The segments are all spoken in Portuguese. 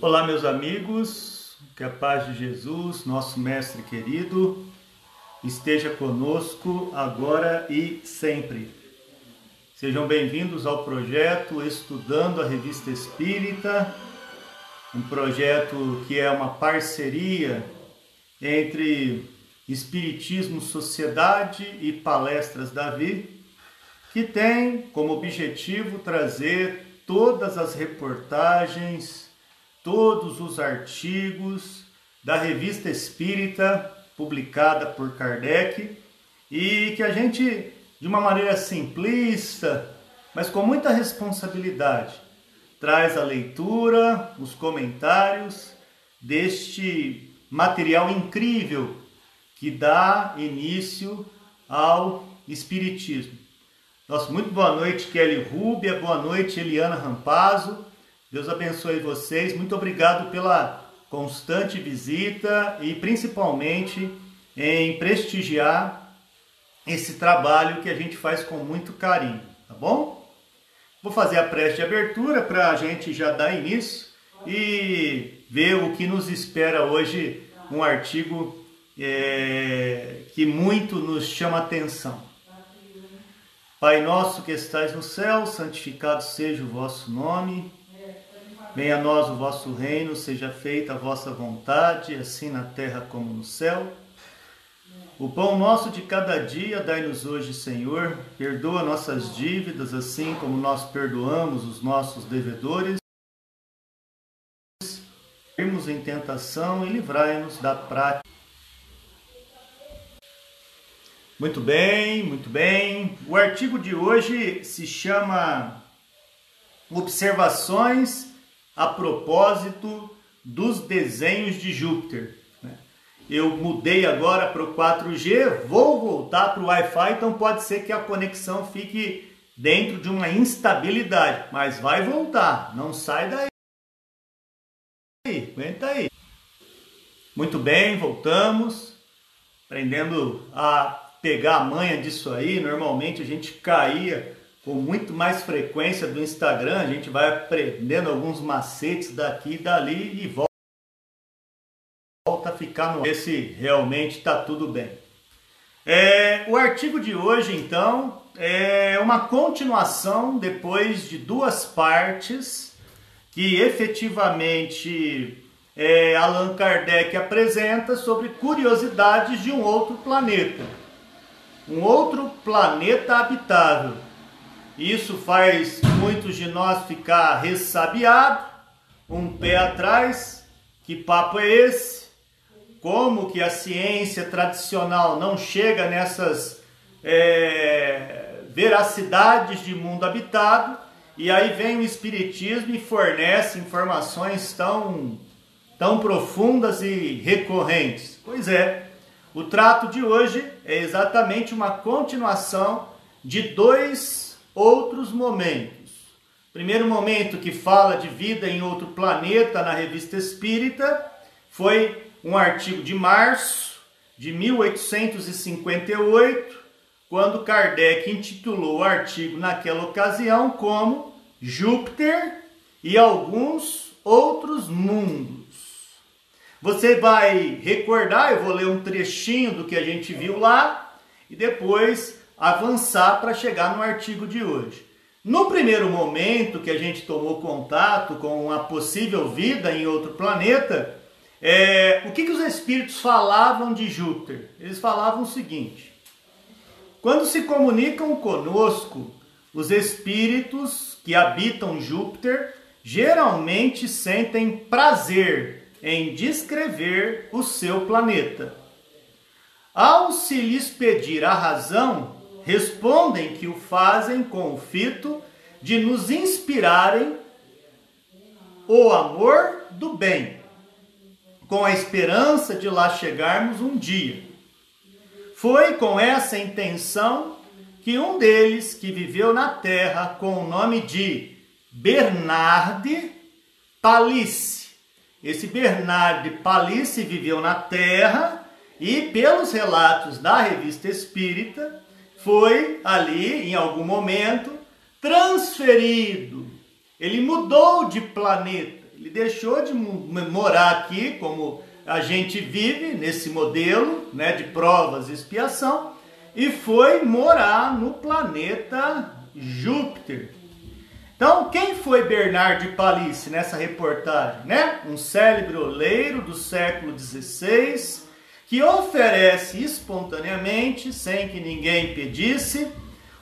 Olá, meus amigos, que a paz de Jesus, nosso Mestre querido, esteja conosco agora e sempre. Sejam bem-vindos ao projeto Estudando a Revista Espírita, um projeto que é uma parceria entre Espiritismo Sociedade e Palestras Davi, que tem como objetivo trazer todas as reportagens, todos os artigos da Revista Espírita publicada por Kardec e que a gente, de uma maneira simplista, mas com muita responsabilidade, traz a leitura, os comentários deste material incrível que dá início ao Espiritismo. Nossa, muito boa noite, Kelly Rúbia, boa noite, Eliana Rampazzo. Deus abençoe vocês. Muito obrigado pela constante visita e principalmente em prestigiar esse trabalho que a gente faz com muito carinho, tá bom? Vou fazer a prece de abertura para a gente já dar início e ver o que nos espera hoje, um artigo é, que muito nos chama atenção. Pai nosso que estais no céu, santificado seja o vosso nome. Venha a nós o vosso reino, seja feita a vossa vontade, assim na terra como no céu. O pão nosso de cada dia dai-nos hoje, Senhor. Perdoa nossas dívidas, assim como nós perdoamos os nossos devedores. Irmos em tentação e livrai-nos da prática. Muito bem, muito bem. O artigo de hoje se chama Observações a propósito dos desenhos de Júpiter. Né? Eu mudei agora para o 4G, vou voltar para o Wi-Fi, então pode ser que a conexão fique dentro de uma instabilidade, mas vai voltar, não sai daí. Aguenta aí. Muito bem, voltamos. Aprendendo a pegar a manha disso aí. Normalmente a gente caía com muito mais frequência do Instagram, a gente vai aprendendo alguns macetes daqui e dali e volta, volta a ficar no esse realmente está tudo bem. É, o artigo de hoje, então, é uma continuação depois de duas partes que efetivamente é, Allan Kardec apresenta sobre curiosidades de um outro planeta. Um outro planeta habitável isso faz muitos de nós ficar ressabiado, um pé atrás. Que papo é esse? Como que a ciência tradicional não chega nessas é, veracidades de mundo habitado? E aí vem o Espiritismo e fornece informações tão, tão profundas e recorrentes. Pois é, o trato de hoje é exatamente uma continuação de dois outros momentos. Primeiro momento que fala de vida em outro planeta na Revista Espírita foi um artigo de março de 1858, quando Kardec intitulou o artigo naquela ocasião como Júpiter e alguns outros mundos. Você vai recordar, eu vou ler um trechinho do que a gente viu lá e depois avançar para chegar no artigo de hoje. No primeiro momento que a gente tomou contato com a possível vida em outro planeta, é, o que, que os espíritos falavam de Júpiter? Eles falavam o seguinte: quando se comunicam conosco, os espíritos que habitam Júpiter geralmente sentem prazer em descrever o seu planeta. Ao se lhes pedir a razão, respondem que o fazem com o fito de nos inspirarem o amor do bem, com a esperança de lá chegarmos um dia. Foi com essa intenção que um deles, que viveu na terra com o nome de Bernard Palisse, esse Bernard Palisse viveu na terra e, pelos relatos da revista Espírita, foi ali, em algum momento, transferido. Ele mudou de planeta. Ele deixou de morar aqui como a gente vive nesse modelo né, de provas e expiação e foi morar no planeta Júpiter. Então, quem foi Bernard de Palice nessa reportagem? Né? Um célebre oleiro do século XVI que oferece espontaneamente, sem que ninguém pedisse,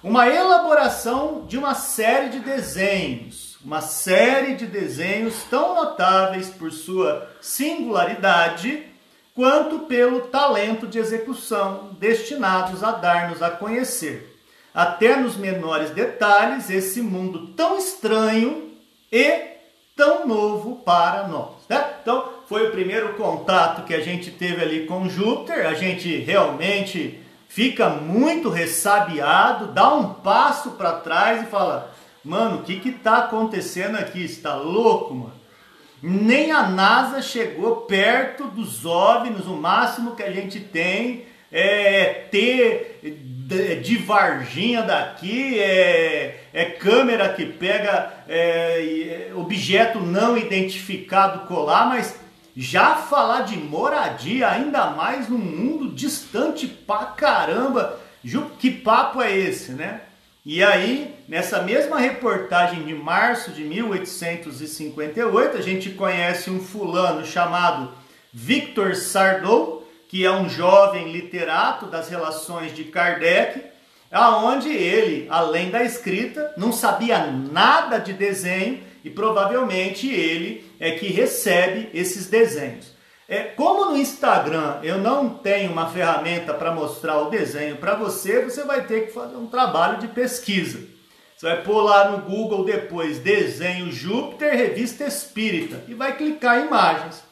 uma elaboração de uma série de desenhos, uma série de desenhos tão notáveis por sua singularidade quanto pelo talento de execução, destinados a dar-nos a conhecer até nos menores detalhes, esse mundo tão estranho e tão novo para nós. Né? Então, foi o primeiro contato que a gente teve ali com Júpiter. A gente realmente fica muito ressabiado, dá um passo para trás e fala: Mano, o que que tá acontecendo aqui? Está louco, mano? Nem a NASA chegou perto dos OVNIs, o máximo que a gente tem é ter de Varginha daqui, é, é câmera que pega é, objeto não identificado colar, mas já falar de moradia, ainda mais num mundo distante pra caramba, que papo é esse, né? E aí, nessa mesma reportagem de março de 1858, a gente conhece um fulano chamado Victor Sardou, que é um jovem literato das relações de Kardec, aonde ele, além da escrita, não sabia nada de desenho e provavelmente ele é que recebe esses desenhos. É, como no Instagram eu não tenho uma ferramenta para mostrar o desenho para você, você vai ter que fazer um trabalho de pesquisa. Você vai pôr lá no Google depois desenho Júpiter, revista espírita e vai clicar em imagens.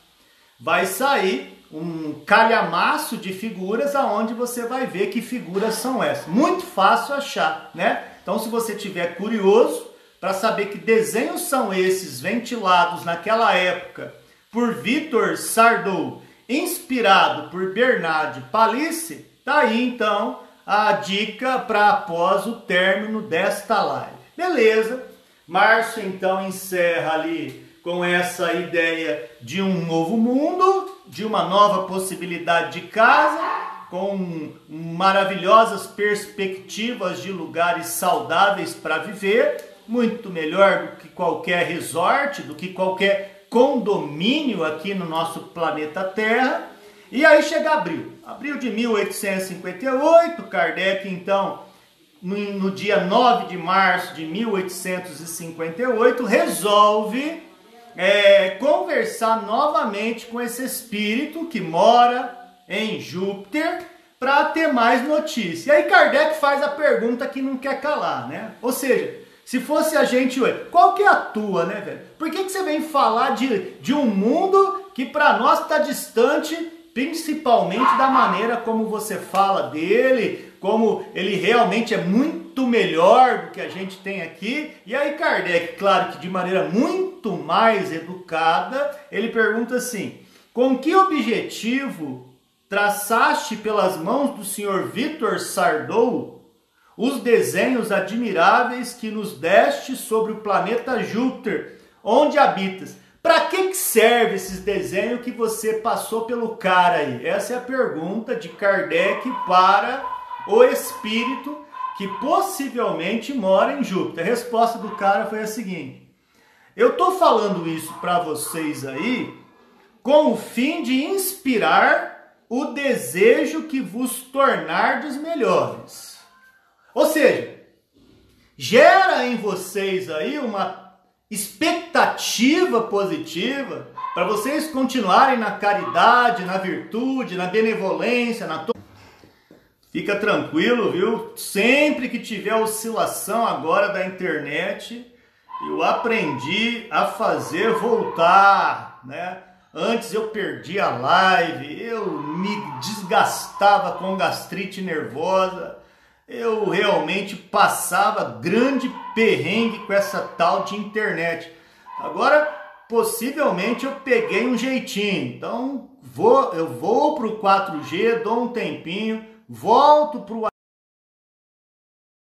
Vai sair um calhamaço de figuras aonde você vai ver que figuras são essas. Muito fácil achar, né? Então, se você tiver curioso para saber que desenhos são esses ventilados naquela época por Vitor Sardou, inspirado por Bernard Palisse, tá aí então a dica para após o término desta live. Beleza? Março então encerra ali com essa ideia de um novo mundo, de uma nova possibilidade de casa, com maravilhosas perspectivas de lugares saudáveis para viver, muito melhor do que qualquer resort, do que qualquer condomínio aqui no nosso planeta Terra. E aí chega abril, abril de 1858, Kardec então no, dia 9 de março de 1858 resolve é, conversar novamente com esse espírito que mora em Júpiter para ter mais notícia. E aí Kardec faz a pergunta que não quer calar, né? Ou seja, se fosse a gente, qual que é a tua, né, velho? Por que, que você vem falar de, de um mundo que para nós está distante, principalmente da maneira como você fala dele, como ele realmente é muito melhor do que a gente tem aqui. E aí Kardec, claro que de maneira muito mais educada, ele pergunta assim: com que objetivo traçaste pelas mãos do senhor Vitor Sardou os desenhos admiráveis que nos deste sobre o planeta Júpiter, onde habitas? Para que, que serve esses desenhos que você passou pelo cara aí? Essa é a pergunta de Kardec para o espírito que possivelmente mora em Júpiter. A resposta do cara foi a seguinte: Eu estou falando isso para vocês aí com o fim de inspirar o desejo que vos tornardes melhores. Ou seja, gera em vocês aí uma expectativa positiva para vocês continuarem na caridade, na virtude, na benevolência, na Fica tranquilo, viu? Sempre que tiver oscilação agora da internet, eu aprendi a fazer voltar, né? Antes eu perdi a live, eu me desgastava com gastrite nervosa, eu realmente passava grande perrengue com essa tal de internet. Agora, possivelmente eu peguei um jeitinho. Então, vou, eu vou pro 4G, dou um tempinho volto para o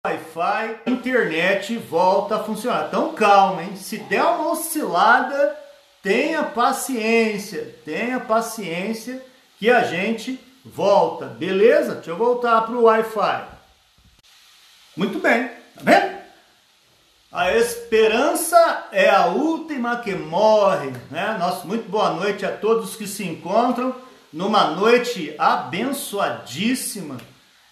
Wi-Fi, internet volta a funcionar. Então calma, hein? Se der uma oscilada, tenha paciência, tenha paciência que a gente volta, beleza? Deixa eu voltar para o Wi-Fi. Muito bem, tá vendo? A esperança é a última que morre, né? Nossa, muito boa noite a todos que se encontram numa noite abençoadíssima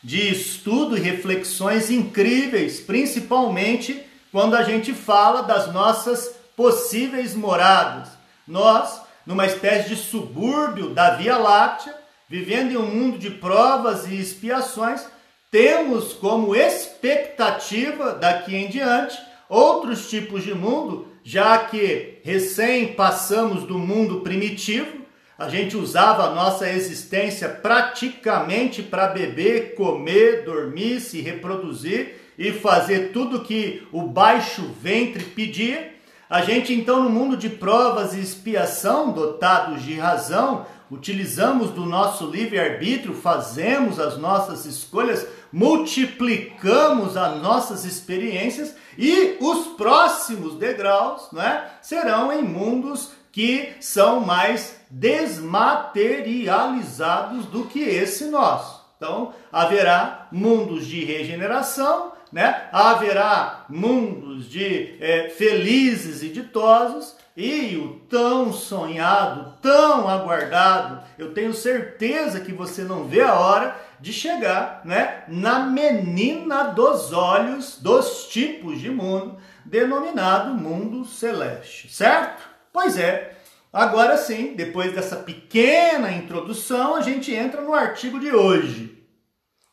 de estudo e reflexões incríveis, principalmente quando a gente fala das nossas possíveis moradas. Nós, numa espécie de subúrbio da Via Láctea, vivendo em um mundo de provas e expiações, temos como expectativa daqui em diante outros tipos de mundo, já que recém passamos do mundo primitivo, a gente usava a nossa existência praticamente para beber, comer, dormir, se reproduzir e fazer tudo que o baixo ventre pedia. A gente então no mundo de provas e expiação, dotados de razão, utilizamos do nosso livre-arbítrio, fazemos as nossas escolhas, multiplicamos as nossas experiências e os próximos degraus né, serão em mundos que são mais desmaterializados do que esse nosso. Então, haverá mundos de regeneração, né? haverá mundos de é, felizes e ditosos, e o tão sonhado, tão aguardado, eu tenho certeza que você não vê a hora de chegar né, na menina dos olhos dos tipos de mundo, denominado mundo celeste, certo? Pois é, agora sim, depois dessa pequena introdução, a gente entra no artigo de hoje.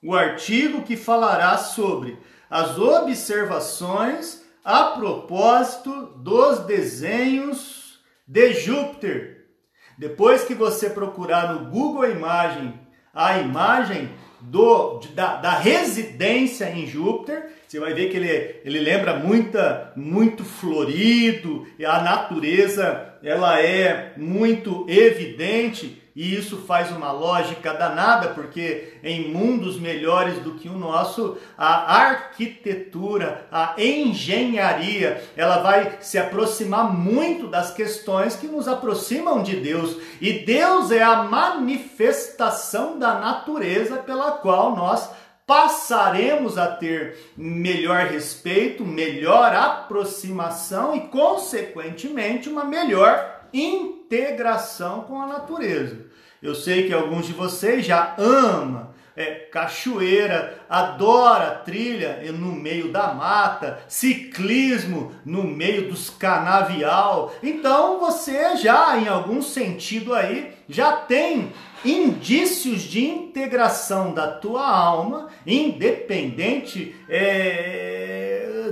O artigo que falará sobre as observações a propósito dos desenhos de Júpiter. Depois que você procurar no Google imagem, a imagem do, da, da residência em Júpiter, você vai ver que ele, ele lembra muita, muito florido, a natureza ela é muito evidente e isso faz uma lógica danada, porque em mundos melhores do que o nosso, a arquitetura, a engenharia, ela vai se aproximar muito das questões que nos aproximam de Deus. E Deus é a manifestação da natureza pela qual nós passaremos a ter melhor respeito, melhor aproximação e, consequentemente, uma melhor integração com a natureza. Eu sei que alguns de vocês já amam é, cachoeira, adora trilha no meio da mata, ciclismo no meio dos canavial. Então você já, em algum sentido aí, já tem indícios de integração da tua alma, independente é,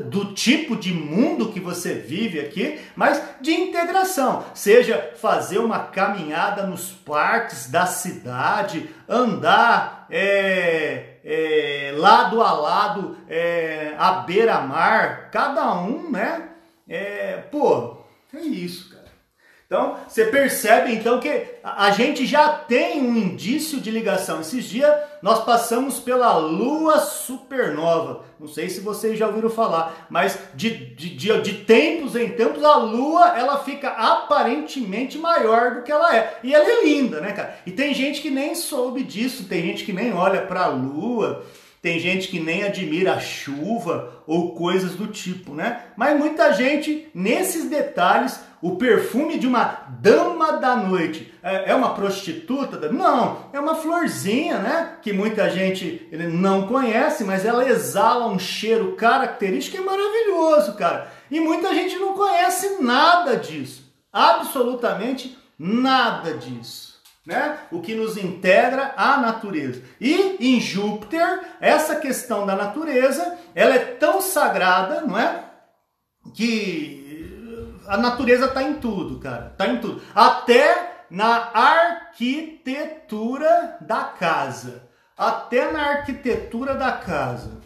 do tipo de mundo que você vive aqui, mas de integração. Seja fazer uma caminhada nos parques da cidade, andar é, é, lado a lado, é, à beira-mar, cada um, né? É, pô, é isso, cara. Então, você percebe então que a gente já tem um indício de ligação. Esses dias nós passamos pela lua supernova. Não sei se vocês já ouviram falar, mas de, de, de, de tempos em tempos a lua ela fica aparentemente maior do que ela é. E ela é linda, né, cara? E tem gente que nem soube disso, tem gente que nem olha para a lua. Tem gente que nem admira a chuva ou coisas do tipo, né? Mas muita gente, nesses detalhes, o perfume de uma dama da noite é, é uma prostituta? Não, é uma florzinha, né? Que muita gente não conhece, mas ela exala um cheiro característico e maravilhoso, cara. E muita gente não conhece nada disso. Absolutamente nada disso né? O que nos integra à natureza. E em Júpiter, essa questão da natureza, ela é tão sagrada, não é? Que a natureza está em tudo, cara. Está em tudo. Até na arquitetura da casa. Até na arquitetura da casa.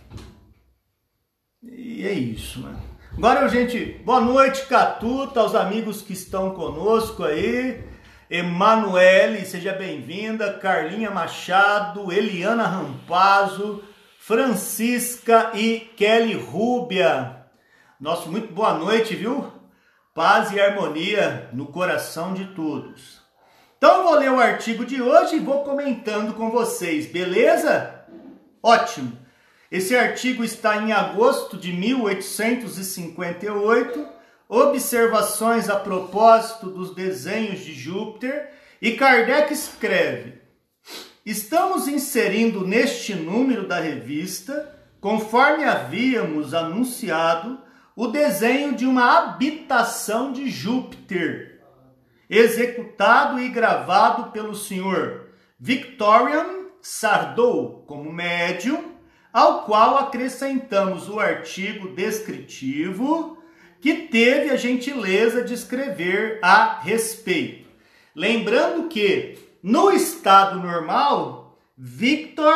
E é isso, mano. Agora, gente, boa noite, Catuta, aos amigos que estão conosco aí. Emanuele, seja bem-vinda. Carlinha Machado, Eliana Rampazzo, Francisca e Kelly Rúbia. Nosso muito boa noite, viu? Paz e harmonia no coração de todos. Então vou ler o artigo de hoje e vou comentando com vocês, beleza? Ótimo! Esse artigo está em agosto de 1858, observações a propósito dos desenhos de Júpiter, e Kardec escreve: Estamos inserindo neste número da revista, conforme havíamos anunciado, o desenho de uma habitação de Júpiter, executado e gravado pelo senhor Victorian Sardou como médium, ao qual acrescentamos o artigo descritivo que teve a gentileza de escrever a respeito. Lembrando que no estado normal, Victor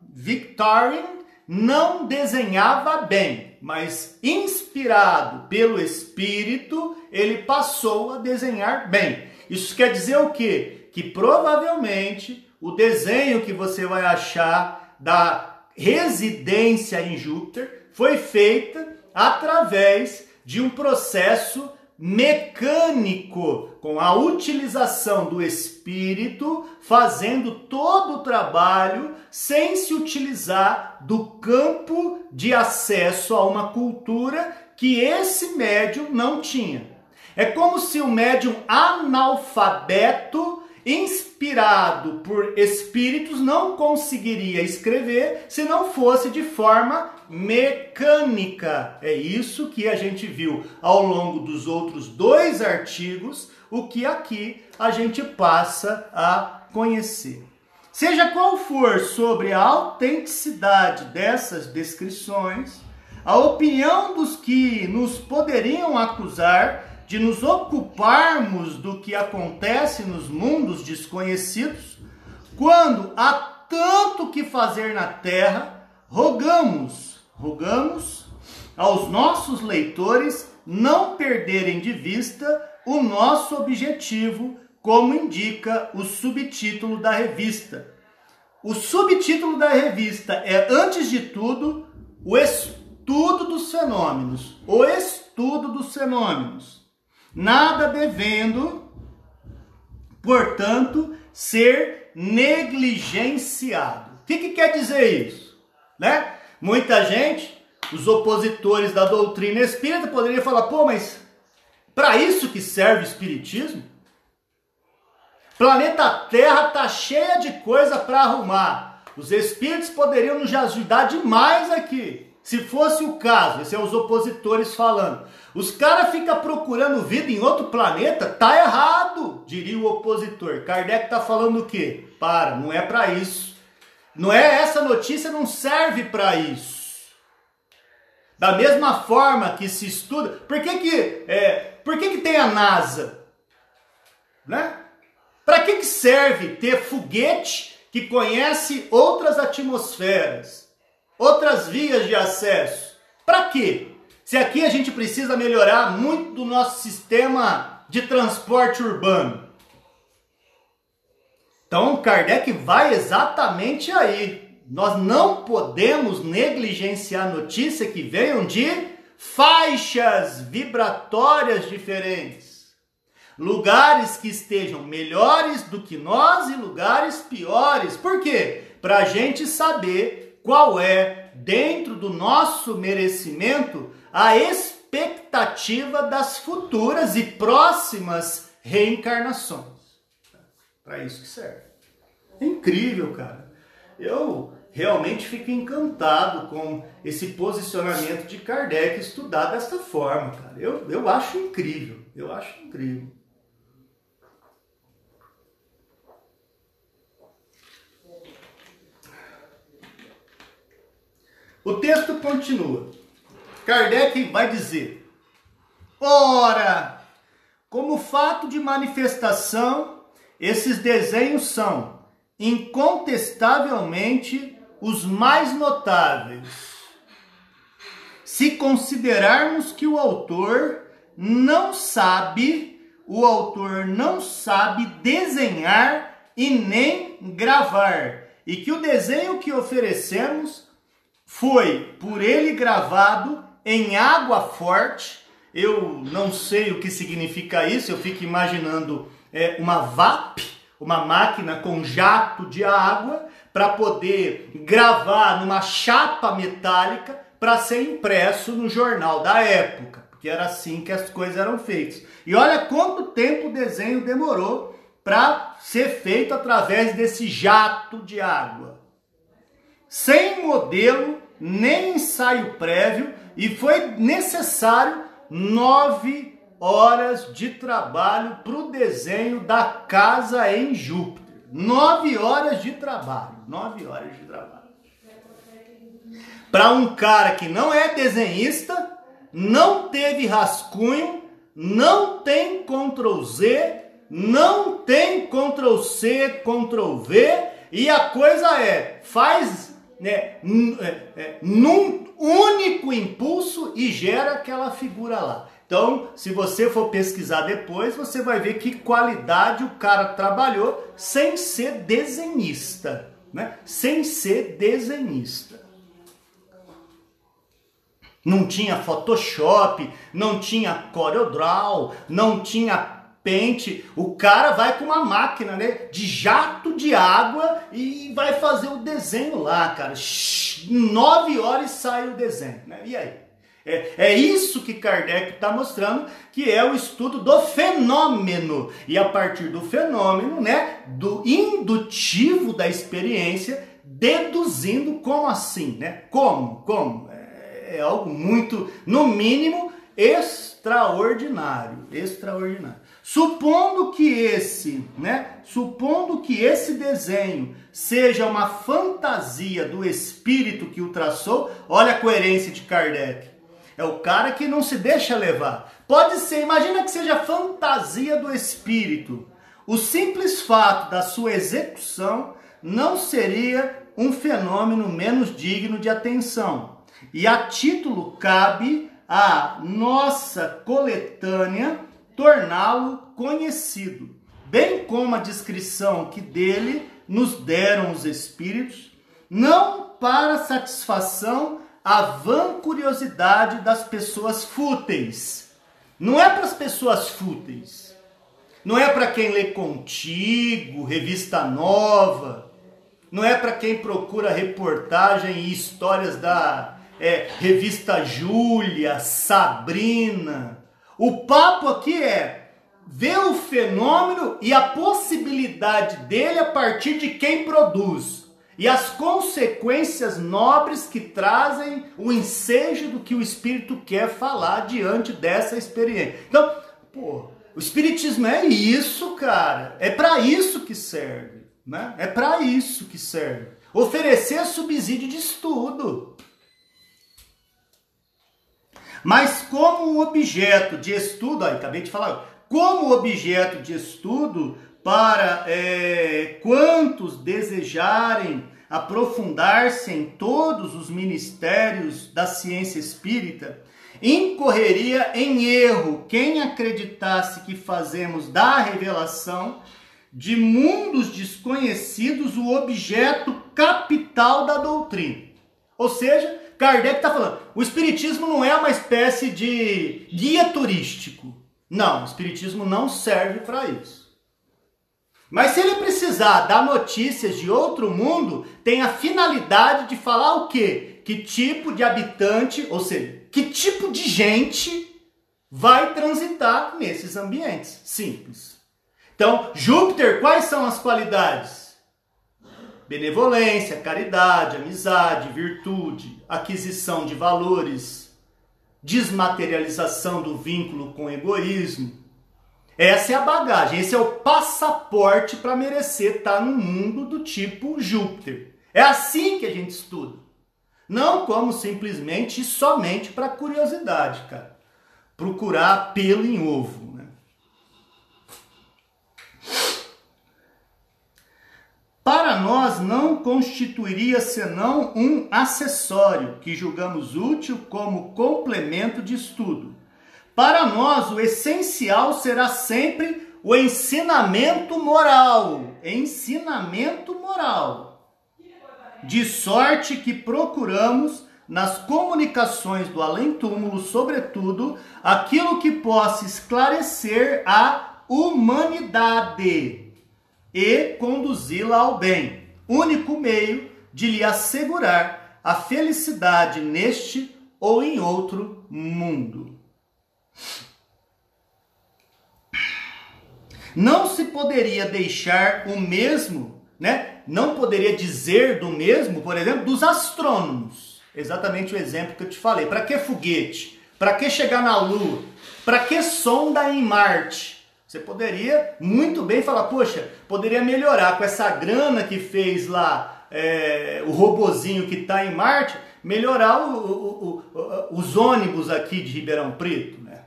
Victorian não desenhava bem, mas inspirado pelo Espírito, ele passou a desenhar bem. Isso quer dizer o quê? Que provavelmente o desenho que você vai achar da residência em Júpiter foi feita através de um processo mecânico, com a utilização do espírito, fazendo todo o trabalho sem se utilizar do campo de acesso a uma cultura que esse médium não tinha. É como se o médium analfabeto inspirado por espíritos, não conseguiria escrever se não fosse de forma mecânica. É isso que a gente viu ao longo dos outros dois artigos, o que aqui a gente passa a conhecer. Seja qual for sobre a autenticidade dessas descrições, a opinião dos que nos poderiam acusar de nos ocuparmos do que acontece nos mundos desconhecidos, quando há tanto que fazer na terra, rogamos, rogamos aos nossos leitores não perderem de vista o nosso objetivo, como indica o subtítulo da revista. O subtítulo da revista é, antes de tudo, o estudo dos fenômenos. O estudo dos fenômenos nada devendo, portanto, ser negligenciado. O que, que quer dizer isso? Né? Muita gente, os opositores da doutrina espírita, poderiam falar: pô, mas para isso que serve o espiritismo? Planeta Terra tá cheia de coisa para arrumar. Os espíritos poderiam nos ajudar demais aqui. Se fosse o caso, esses são os opositores falando. Os caras ficam procurando vida em outro planeta, tá errado, diria o opositor. Kardec tá falando o quê? Para, não é para isso. Não é essa notícia não serve para isso. Da mesma forma que se estuda, por que que, é, por que, que tem a NASA? Né? Para que, que serve ter foguete que conhece outras atmosferas, outras vias de acesso? Para quê? Se aqui a gente precisa melhorar muito do nosso sistema de transporte urbano. Então Kardec vai exatamente aí. Nós não podemos negligenciar notícias que venham de faixas vibratórias diferentes. Lugares que estejam melhores do que nós e lugares piores. Por quê? Para a gente saber qual é, dentro do nosso merecimento, a expectativa das futuras e próximas reencarnações. Para isso que serve. É incrível, cara. Eu realmente fico encantado com esse posicionamento de Kardec estudar desta forma, cara. Eu, eu acho incrível. Eu acho incrível. O texto continua. Kardec vai dizer: ora, como fato de manifestação, esses desenhos são incontestavelmente os mais notáveis. Se considerarmos que o autor não sabe, o autor não sabe desenhar e nem gravar, e que o desenho que oferecemos foi por ele gravado em água forte Eu não sei o que significa isso, eu fico imaginando é, uma VAP, uma máquina com jato de água, para poder gravar numa chapa metálica para ser impresso no jornal da época, porque era assim que as coisas eram feitas. E olha quanto tempo o desenho demorou para ser feito através desse jato de água. Sem modelo, nem ensaio prévio, e foi necessário nove horas de trabalho para o desenho da casa em Júpiter. Nove horas de trabalho. Nove horas de trabalho. Para um cara que não é desenhista, não teve rascunho, não tem Ctrl Z, não tem Ctrl C, Ctrl V, e a coisa é, faz né, é, é, num único impulso e gera aquela figura lá. Então, se você for pesquisar depois, você vai ver que qualidade o cara trabalhou sem ser desenhista, né? Sem ser desenhista. Não tinha Photoshop, não tinha CorelDRAW, não tinha pente. O cara vai com uma máquina, né, de jato de água e vai fazer o desenho lá, cara. Em nove horas sai o desenho, né? E aí? É, é isso que Kardec está mostrando, que é o estudo do fenômeno. E a partir do fenômeno, né, do indutivo da experiência, deduzindo como assim, né? Como? Como? É, é algo muito, no mínimo, extraordinário. Extraordinário. Supondo que esse, né, supondo que esse desenho seja uma fantasia do espírito que o traçou, olha a coerência de Kardec. É o cara que não se deixa levar. Pode ser, imagina que seja fantasia do espírito. O simples fato da sua execução não seria um fenômeno menos digno de atenção. E a título cabe a nossa coletânea torná-lo conhecido, bem como a descrição que dele nos deram os Espíritos, não para satisfação a vã curiosidade das pessoas fúteis. Não é para as pessoas fúteis. Não é para quem lê contigo, revista nova. Não é para quem procura reportagem e histórias da é, revista Júlia, Sabrina o papo aqui é ver o fenômeno e a possibilidade dele a partir de quem produz. E as consequências nobres que trazem o ensejo do que o espírito quer falar diante dessa experiência. Então, pô, o espiritismo é isso, cara. É para isso que serve, né? É para isso que serve. Oferecer subsídio de estudo. Mas como objeto de estudo, ó, acabei de falar, como objeto de estudo para é, quantos desejarem aprofundar-se em todos os ministérios da ciência espírita, incorreria em erro quem acreditasse que fazemos da revelação de mundos desconhecidos o objeto capital da doutrina. Ou seja, Kardec está falando, o Espiritismo não é uma espécie de guia turístico. Não, o Espiritismo não serve para isso. Mas se ele precisar dar notícias de outro mundo, tem a finalidade de falar o quê? Que tipo de habitante, ou seja, que tipo de gente vai transitar nesses ambientes. Simples. Então, Júpiter, quais são as qualidades? Benevolência, caridade, amizade, virtude, aquisição de valores, desmaterialização do vínculo com egoísmo. Essa é a bagagem, esse é o passaporte para merecer estar no mundo do tipo Júpiter. É assim que a gente estuda. Não como simplesmente e somente para curiosidade, cara. Procurar pelo em ovo. para nós não constituiria senão um acessório que julgamos útil como complemento de estudo. Para nós, o essencial será sempre o ensinamento moral. Ensinamento moral. De sorte que procuramos nas comunicações do além-túmulo, sobretudo, aquilo que possa esclarecer a humanidade e conduzi-la ao bem, único meio de lhe assegurar a felicidade neste ou em outro mundo. Não se poderia deixar o mesmo, né? Não poderia dizer do mesmo, por exemplo, dos astrônomos. Exatamente o exemplo que eu te falei. Para que foguete? Para que chegar na Lua? Para que sonda em Marte? Você poderia muito bem falar, poxa, poderia melhorar com essa grana que fez lá é, o robozinho que está em Marte, melhorar o, o, o, os ônibus aqui de Ribeirão Preto, né?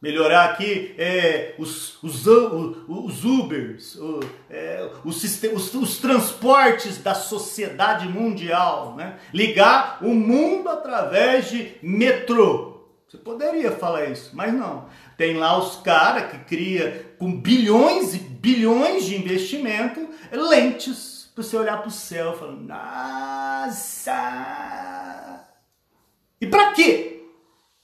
melhorar aqui é, os, os, os Ubers, é, os, os, os, transportes da sociedade mundial, né? ligar o mundo através de metrô. Você poderia falar isso, mas não. Tem lá os caras que cria com bilhões e bilhões de investimento lentes para você olhar para o céu falar, nossa! E para quê?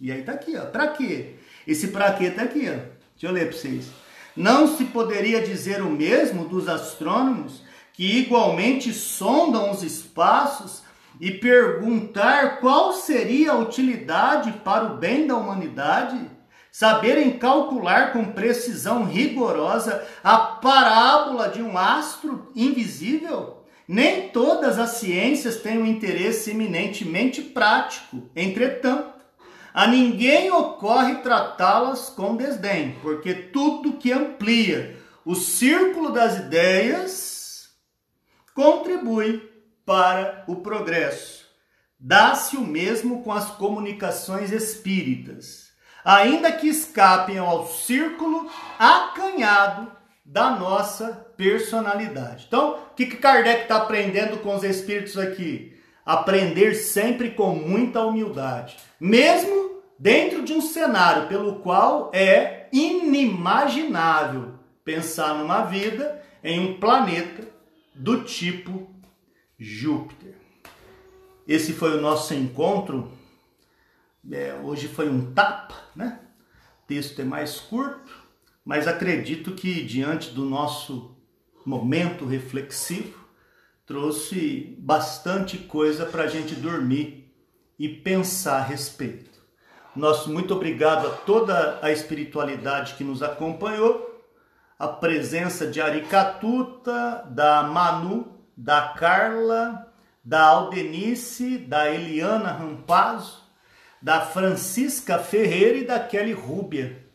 E aí tá aqui, ó, para quê? Esse para quê tá aqui, ó. Deixa eu ler para vocês. Não se poderia dizer o mesmo dos astrônomos que igualmente sondam os espaços e perguntar qual seria a utilidade para o bem da humanidade? Saberem calcular com precisão rigorosa a parábola de um astro invisível? Nem todas as ciências têm um interesse eminentemente prático. Entretanto, a ninguém ocorre tratá-las com desdém, porque tudo que amplia o círculo das ideias contribui para o progresso. Dá-se o mesmo com as comunicações espíritas, ainda que escapem ao círculo acanhado da nossa personalidade. Então, o que Kardec está aprendendo com os espíritos aqui? Aprender sempre com muita humildade, mesmo dentro de um cenário pelo qual é inimaginável pensar numa vida em um planeta do tipo Júpiter. Esse foi o nosso encontro. É, hoje foi um tapa, né? O texto é mais curto, mas acredito que diante do nosso momento reflexivo trouxe bastante coisa para a gente dormir e pensar a respeito. Nosso muito obrigado a toda a espiritualidade que nos acompanhou, a presença de Aricatuta, da Manu, da Carla, da Aldenice, da Eliana Rampazzo, da Francisca Ferreira e da Kelly Rúbia.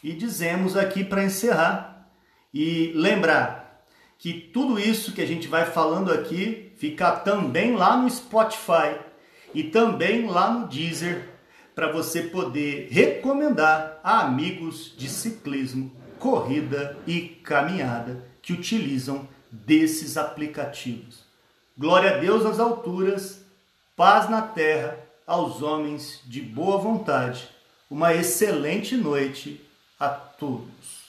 E dizemos aqui para encerrar e lembrar que tudo isso que a gente vai falando aqui fica também lá no Spotify e também lá no Deezer para você poder recomendar a amigos de ciclismo, corrida e caminhada que utilizam desses aplicativos. Glória a Deus nas alturas, paz na terra aos homens de boa vontade. Uma excelente noite a todos.